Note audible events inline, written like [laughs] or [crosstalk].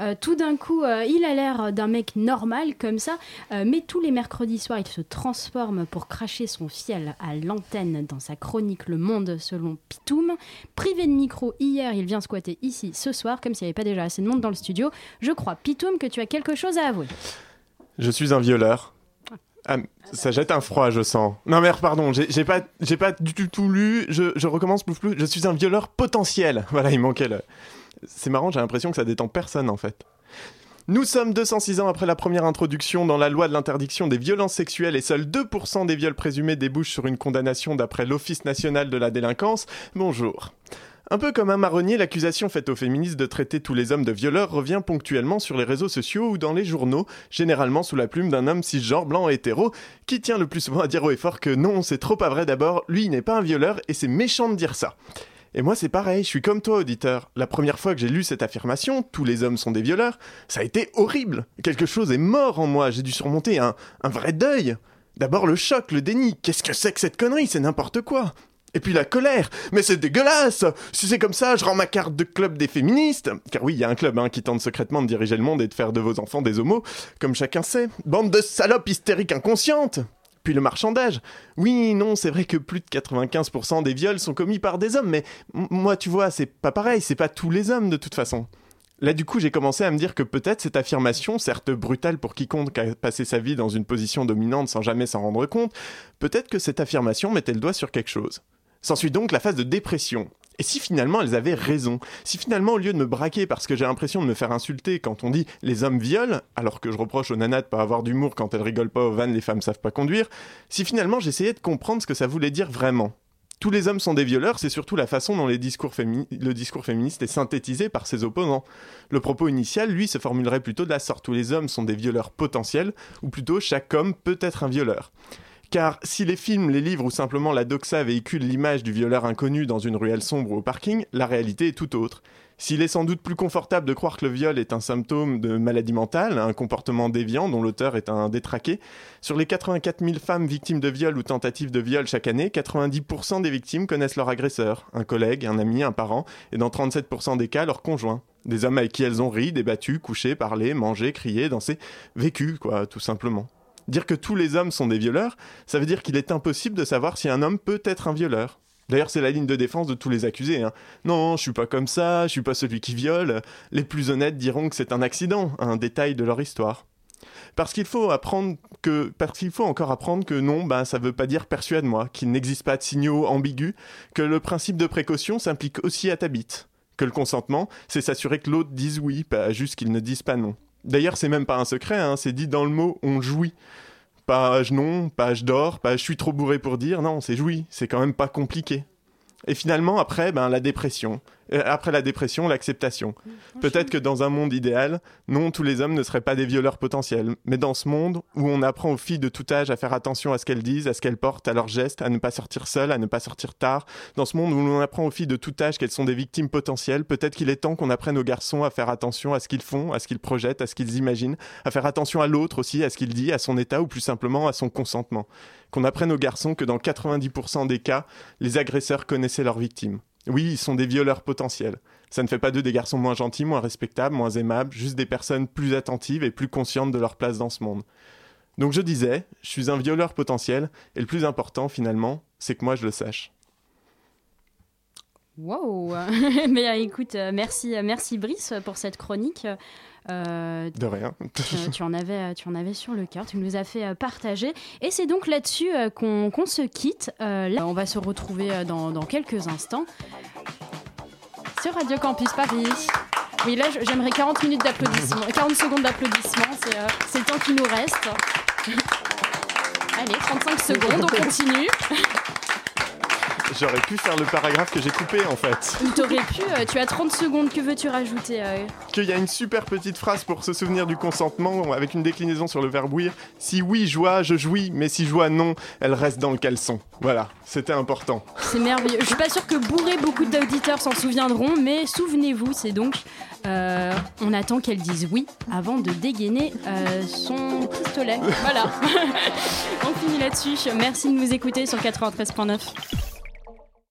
Euh, tout d'un coup, euh, il a l'air d'un mec normal comme ça, euh, mais tous les mercredis soirs, il se transforme pour cracher son fiel à l'antenne dans sa chronique Le Monde selon Pitoum. Privé de micro hier, il vient squatter ici ce soir, comme s'il n'y avait pas déjà assez de monde dans le studio. Je crois, Pitoum, que tu as quelque chose à avouer. Je suis un violeur. Ah, ça jette un froid, je sens. Non, mais pardon, j'ai pas, j'ai pas du tout, lu. Je, je recommence, plouf, plouf. Je suis un violeur potentiel. [laughs] Voilà, il manquait le. C'est marrant, j'ai l'impression que ça détend personne en fait. Nous sommes 206 ans après la première introduction dans la loi de l'interdiction des violences sexuelles et seuls 2% des viols présumés débouchent sur une condamnation d'après l'Office national de la délinquance. Bonjour. Un peu comme un marronnier, l'accusation faite aux féministes de traiter tous les hommes de violeurs revient ponctuellement sur les réseaux sociaux ou dans les journaux, généralement sous la plume d'un homme cisgenre blanc et hétéro, qui tient le plus souvent à dire haut et fort que non, c'est trop pas vrai d'abord, lui il n'est pas un violeur et c'est méchant de dire ça. Et moi c'est pareil, je suis comme toi auditeur. La première fois que j'ai lu cette affirmation, tous les hommes sont des violeurs, ça a été horrible. Quelque chose est mort en moi, j'ai dû surmonter un, vrai deuil. D'abord le choc, le déni, qu'est-ce que c'est que cette connerie, c'est n'importe quoi. Et puis la colère, mais c'est dégueulasse Si c'est comme ça, je rends ma carte de club des féministes, car oui, il y a un club hein, qui tente secrètement de diriger le monde et de faire de vos enfants des homos, comme chacun sait. Bande de salopes hystériques inconscientes le marchandage. Oui, non, c'est vrai que plus de 95% des viols sont commis par des hommes, mais moi, tu vois, c'est pas pareil, c'est pas tous les hommes de toute façon. Là, du coup, j'ai commencé à me dire que peut-être cette affirmation, certes brutale pour quiconque a passé sa vie dans une position dominante sans jamais s'en rendre compte, peut-être que cette affirmation mettait le doigt sur quelque chose. S'ensuit donc la phase de dépression. Et si finalement elles avaient raison Si finalement, au lieu de me braquer parce que j'ai l'impression de me faire insulter quand on dit les hommes violent, alors que je reproche aux nanas de pas avoir d'humour quand elles rigolent pas aux vannes les femmes savent pas conduire, si finalement j'essayais de comprendre ce que ça voulait dire vraiment. Tous les hommes sont des violeurs, c'est surtout la façon dont le discours féministe est synthétisé par ses opposants. Le propos initial, lui, se formulerait plutôt de la sorte tous les hommes sont des violeurs potentiels, ou plutôt chaque homme peut être un violeur. Car si les films, les livres ou simplement la doxa véhiculent l'image du violeur inconnu dans une ruelle sombre ou au parking, la réalité est tout autre. S'il est sans doute plus confortable de croire que le viol est un symptôme de maladie mentale, un comportement déviant dont l'auteur est un détraqué, sur les 84 000 femmes victimes de viol ou tentatives de viol chaque année, 90% des victimes connaissent leur agresseur, un collègue, un ami, un parent, et dans 37% des cas, leur conjoint. Des hommes avec qui elles ont ri, débattu, couché, parlé, mangé, crié, dansé, vécu, quoi, tout simplement. Dire que tous les hommes sont des violeurs, ça veut dire qu'il est impossible de savoir si un homme peut être un violeur. D'ailleurs, c'est la ligne de défense de tous les accusés. hein. Non, je suis pas comme ça, je suis pas celui qui viole. Les plus honnêtes diront que c'est un accident, un détail de leur histoire. Parce qu'il faut apprendre que, parce qu'il faut encore apprendre que non, ben ça veut pas dire persuade-moi, qu'il n'existe pas de signaux ambigus, que le principe de précaution s'implique aussi à ta bite, que le consentement, c'est s'assurer que l'autre dise oui, pas juste qu'il ne dise pas non. D'ailleurs, c'est même pas un secret, hein, c'est dit dans le mot on jouit. Pas je non, pas je dors, pas je suis trop bourré pour dire, non, c'est jouit, c'est quand même pas compliqué. Et finalement, après, ben, la dépression. Euh, après la dépression, l'acceptation. Peut-être que dans un monde idéal, non, tous les hommes ne seraient pas des violeurs potentiels. Mais dans ce monde où on apprend aux filles de tout âge à faire attention à ce qu'elles disent, à ce qu'elles portent, à leurs gestes, à ne pas sortir seules, à ne pas sortir tard, dans ce monde où l'on apprend aux filles de tout âge qu'elles sont des victimes potentielles, peut-être qu'il est temps qu'on apprenne aux garçons à faire attention à ce qu'ils font, à ce qu'ils projettent, à ce qu'ils imaginent, à faire attention à l'autre aussi, à ce qu'il dit, à son état ou plus simplement à son consentement. Qu'on apprenne aux garçons que dans 90% des cas, les agresseurs connaissaient leurs victimes. Oui, ils sont des violeurs potentiels. Ça ne fait pas d'eux des garçons moins gentils, moins respectables, moins aimables, juste des personnes plus attentives et plus conscientes de leur place dans ce monde. Donc je disais, je suis un violeur potentiel, et le plus important finalement, c'est que moi je le sache. Wow [laughs] Mais euh, écoute, euh, merci, euh, merci Brice pour cette chronique. Euh, De rien. [laughs] tu, tu en avais, tu en avais sur le cœur, tu nous as fait partager. Et c'est donc là-dessus qu'on se quitte. Euh, là, on va se retrouver dans, dans quelques instants sur Radio Campus Paris. Oui, là, j'aimerais 40 minutes d'applaudissements, 40 secondes d'applaudissements, c'est euh, c'est le temps qui nous reste. [laughs] Allez, 35 secondes, on continue. J'aurais pu faire le paragraphe que j'ai coupé en fait. T'aurais pu, euh, tu as 30 secondes, que veux-tu rajouter euh Qu'il y a une super petite phrase pour se souvenir du consentement avec une déclinaison sur le verbe ouïr. Si oui, joie, je jouis, mais si joie, non, elle reste dans le caleçon. Voilà, c'était important. C'est merveilleux. Je suis pas sûre que bourré beaucoup d'auditeurs s'en souviendront, mais souvenez-vous, c'est donc euh, on attend qu'elle dise oui avant de dégainer son pistolet. Voilà. [laughs] on finit là-dessus. Merci de nous écouter sur 93.9.